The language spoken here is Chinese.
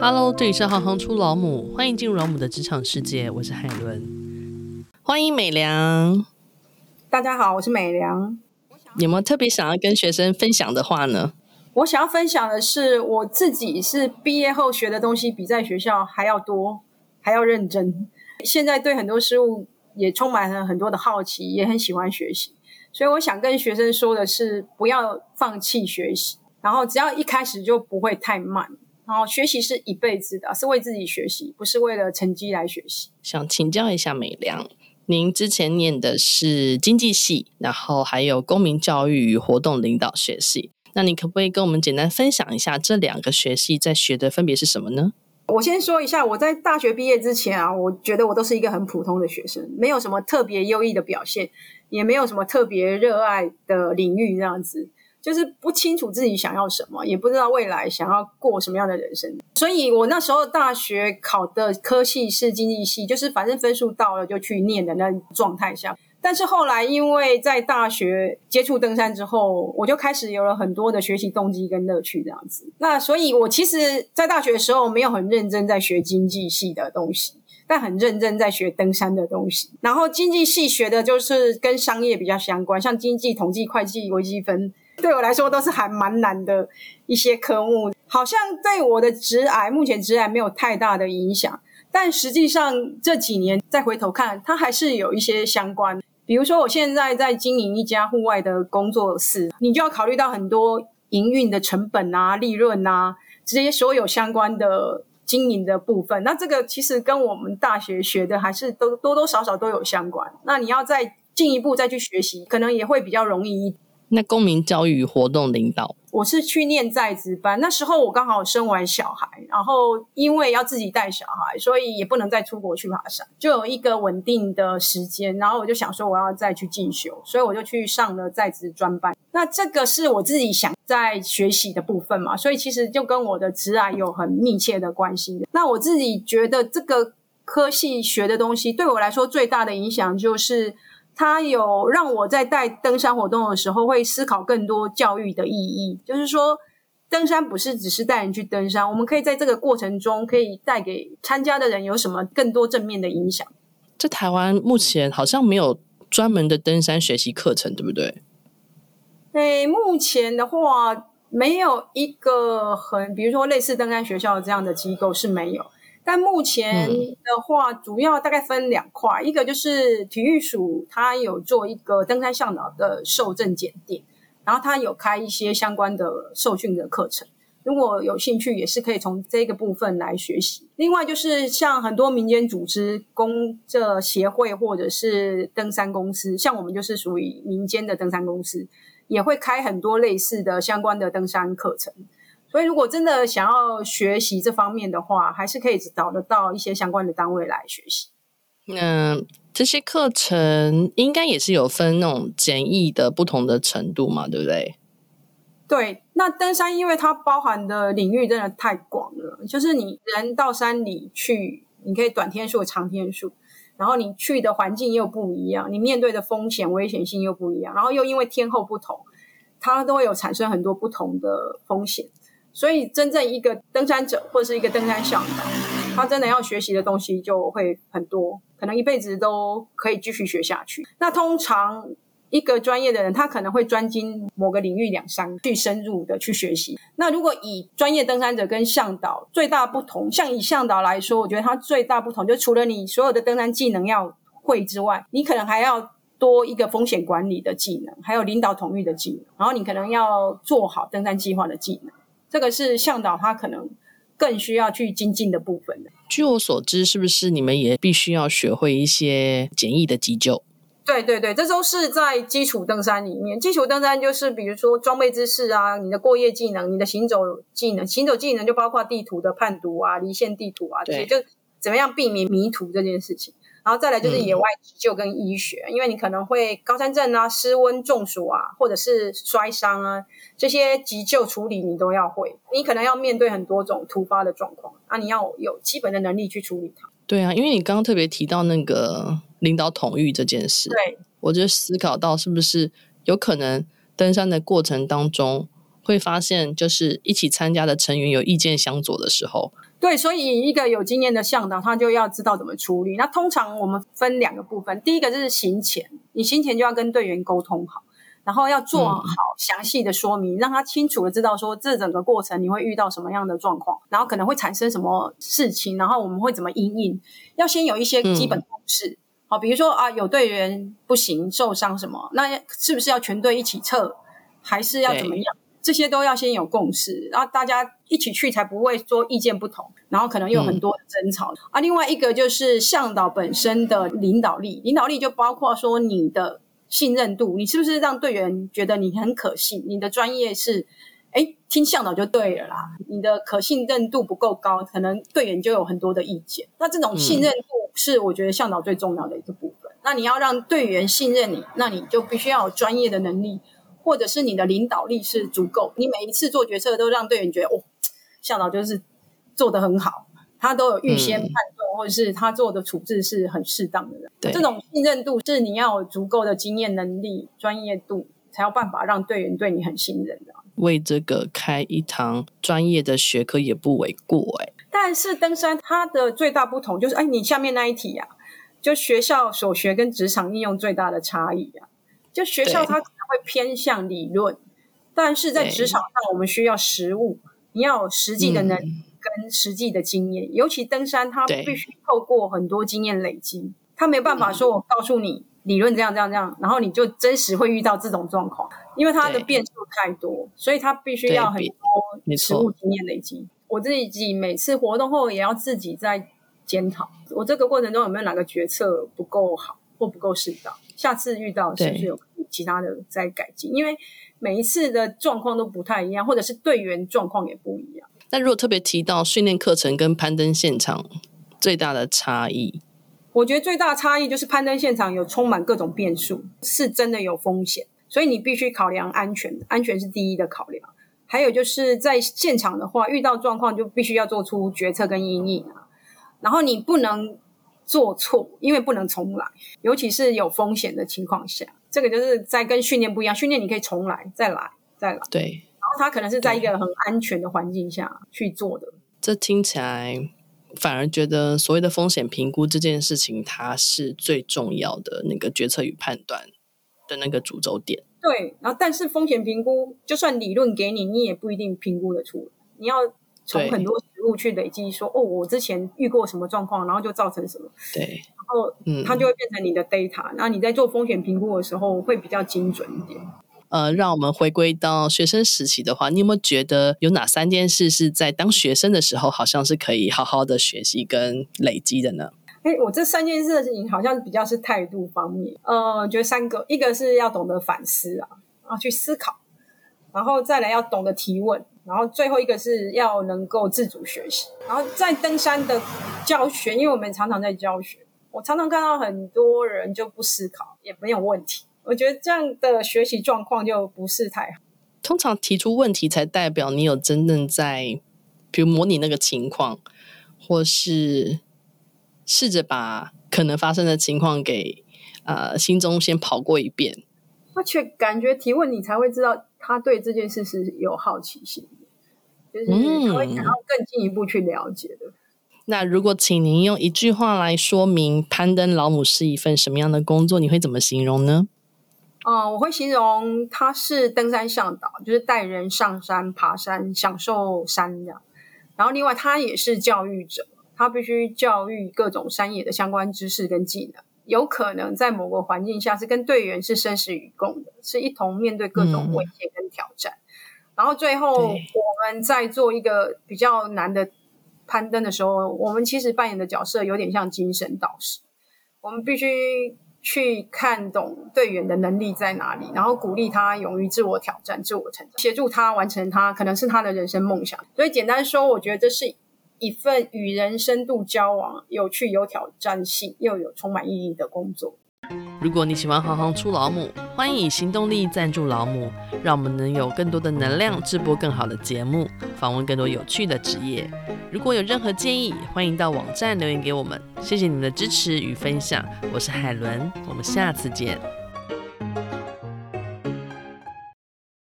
Hello，这里是行行出老母，欢迎进入老母的职场世界，我是海伦。欢迎美良，大家好，我是美良。有没有特别想要跟学生分享的话呢？我想要分享的是，我自己是毕业后学的东西比在学校还要多，还要认真。现在对很多事物也充满了很多的好奇，也很喜欢学习。所以我想跟学生说的是，不要放弃学习，然后只要一开始就不会太慢。然后学习是一辈子的，是为自己学习，不是为了成绩来学习。想请教一下美良，您之前念的是经济系，然后还有公民教育与活动领导学系，那你可不可以跟我们简单分享一下这两个学系在学的分别是什么呢？我先说一下，我在大学毕业之前啊，我觉得我都是一个很普通的学生，没有什么特别优异的表现，也没有什么特别热爱的领域这样子。就是不清楚自己想要什么，也不知道未来想要过什么样的人生，所以我那时候大学考的科系是经济系，就是反正分数到了就去念的那状态下。但是后来因为在大学接触登山之后，我就开始有了很多的学习动机跟乐趣这样子。那所以我其实，在大学的时候没有很认真在学经济系的东西，但很认真在学登山的东西。然后经济系学的就是跟商业比较相关，像经济、统计、会计、微积分。对我来说都是还蛮难的一些科目，好像对我的职涯目前职涯没有太大的影响，但实际上这几年再回头看，它还是有一些相关。比如说，我现在在经营一家户外的工作室，你就要考虑到很多营运的成本啊、利润啊这些所有相关的经营的部分。那这个其实跟我们大学学的还是都多多少少都有相关。那你要再进一步再去学习，可能也会比较容易一。那公民教育活动领导，我是去念在职班。那时候我刚好生完小孩，然后因为要自己带小孩，所以也不能再出国去爬山，就有一个稳定的时间。然后我就想说我要再去进修，所以我就去上了在职专班。那这个是我自己想在学习的部分嘛，所以其实就跟我的职涯有很密切的关系。那我自己觉得这个科系学的东西对我来说最大的影响就是。它有让我在带登山活动的时候，会思考更多教育的意义。就是说，登山不是只是带人去登山，我们可以在这个过程中，可以带给参加的人有什么更多正面的影响。在台湾目前好像没有专门的登山学习课程，对不对？对，目前的话，没有一个很，比如说类似登山学校这样的机构是没有。但目前的话，主要大概分两块，嗯、一个就是体育署，它有做一个登山向导的受证检定，然后它有开一些相关的受训的课程，如果有兴趣，也是可以从这个部分来学习。另外就是像很多民间组织、公这协会或者是登山公司，像我们就是属于民间的登山公司，也会开很多类似的相关的登山课程。所以，如果真的想要学习这方面的话，还是可以找得到一些相关的单位来学习。那这些课程应该也是有分那种简易的不同的程度嘛，对不对？对，那登山因为它包含的领域真的太广了，就是你人到山里去，你可以短天数、长天数，然后你去的环境又不一样，你面对的风险危险性又不一样，然后又因为天候不同，它都会有产生很多不同的风险。所以，真正一个登山者或者是一个登山向导，他真的要学习的东西就会很多，可能一辈子都可以继续学下去。那通常一个专业的人，他可能会专精某个领域两三，去深入的去学习。那如果以专业登山者跟向导最大不同，像以向导来说，我觉得他最大不同，就除了你所有的登山技能要会之外，你可能还要多一个风险管理的技能，还有领导统御的技能，然后你可能要做好登山计划的技能。这个是向导，他可能更需要去精进的部分的。据我所知，是不是你们也必须要学会一些简易的急救？对对对，这都是在基础登山里面。基础登山就是比如说装备知识啊，你的过夜技能，你的行走技能。行走技能就包括地图的判读啊、离线地图啊这些，就怎么样避免迷途这件事情。然后再来就是野外急救跟医学，嗯、因为你可能会高山症啊、失温中暑啊，或者是摔伤啊，这些急救处理你都要会。你可能要面对很多种突发的状况，那你要有基本的能力去处理它。对啊，因为你刚刚特别提到那个领导统御这件事，对，我就思考到是不是有可能登山的过程当中会发现，就是一起参加的成员有意见相左的时候。对，所以一个有经验的向导，他就要知道怎么处理。那通常我们分两个部分，第一个就是行前，你行前就要跟队员沟通好，然后要做好详细的说明，嗯、让他清楚的知道说这整个过程你会遇到什么样的状况，然后可能会产生什么事情，然后我们会怎么应应。要先有一些基本共识，好、嗯，比如说啊，有队员不行受伤什么，那是不是要全队一起撤，还是要怎么样？这些都要先有共识，然后大家一起去，才不会说意见不同，然后可能有很多的争吵、嗯、啊。另外一个就是向导本身的领导力，领导力就包括说你的信任度，你是不是让队员觉得你很可信？你的专业是，哎，听向导就对了啦。你的可信任度不够高，可能队员就有很多的意见。那这种信任度是我觉得向导最重要的一个部分。嗯、那你要让队员信任你，那你就必须要有专业的能力。或者是你的领导力是足够，你每一次做决策都让队员觉得，哦，校导就是做得很好，他都有预先判断，嗯、或者是他做的处置是很适当的这种信任度是你要有足够的经验、能力、专业度，才有办法让队员对你很信任的。为这个开一堂专业的学科也不为过哎。但是登山它的最大不同就是，哎，你下面那一题啊，就学校所学跟职场应用最大的差异啊。就学校它会偏向理论，但是在职场上我们需要实务，你要有实际的能力跟实际的经验。嗯、尤其登山，它必须透过很多经验累积，它没有办法说我告诉你理论这样这样这样，然后你就真实会遇到这种状况，因为它的变数太多，所以它必须要很多实务经验累积。我自己每次活动后也要自己在检讨，我这个过程中有没有哪个决策不够好或不够适当。下次遇到是不是有其他的在改进？因为每一次的状况都不太一样，或者是队员状况也不一样。那如果特别提到训练课程跟攀登现场最大的差异，我觉得最大的差异就是攀登现场有充满各种变数，是真的有风险，所以你必须考量安全，安全是第一的考量。还有就是在现场的话，遇到状况就必须要做出决策跟因应啊，然后你不能。做错，因为不能重来，尤其是有风险的情况下，这个就是在跟训练不一样。训练你可以重来，再来，再来。对，然后他可能是在一个很安全的环境下去做的。这听起来反而觉得所谓的风险评估这件事情，它是最重要的那个决策与判断的那个主轴点。对，然后但是风险评估，就算理论给你，你也不一定评估得出来。你要。从很多实物去累积，说哦，我之前遇过什么状况，然后就造成什么，对，然后嗯，它就会变成你的 data，那、嗯、你在做风险评估的时候会比较精准一点。呃，让我们回归到学生时期的话，你有没有觉得有哪三件事是在当学生的时候，好像是可以好好的学习跟累积的呢？哎，我这三件事情好像比较是态度方面，呃，我觉得三个，一个是要懂得反思啊，啊，去思考，然后再来要懂得提问。然后最后一个是要能够自主学习。然后在登山的教学，因为我们常常在教学，我常常看到很多人就不思考，也没有问题。我觉得这样的学习状况就不是太好。通常提出问题才代表你有真正在，比如模拟那个情况，或是试着把可能发生的情况给呃心中先跑过一遍。而且感觉提问你才会知道。他对这件事是有好奇心的，就是他会想要更进一步去了解的。嗯。那如果请您用一句话来说明攀登老母是一份什么样的工作，你会怎么形容呢？嗯，我会形容他是登山向导，就是带人上山爬山，享受山这样。然后另外他也是教育者，他必须教育各种山野的相关知识跟技能。有可能在某个环境下是跟队员是生死与共的，是一同面对各种危险跟挑战。嗯、然后最后我们在做一个比较难的攀登的时候，我们其实扮演的角色有点像精神导师。我们必须去看懂队员的能力在哪里，然后鼓励他勇于自我挑战、自我成长，协助他完成他可能是他的人生梦想。所以简单说，我觉得这是。一份与人深度交往、有趣、有挑战性又有充满意义的工作。如果你喜欢行行出老母，欢迎以行动力赞助老母，让我们能有更多的能量制播更好的节目，访问更多有趣的职业。如果有任何建议，欢迎到网站留言给我们。谢谢你们的支持与分享，我是海伦，我们下次见。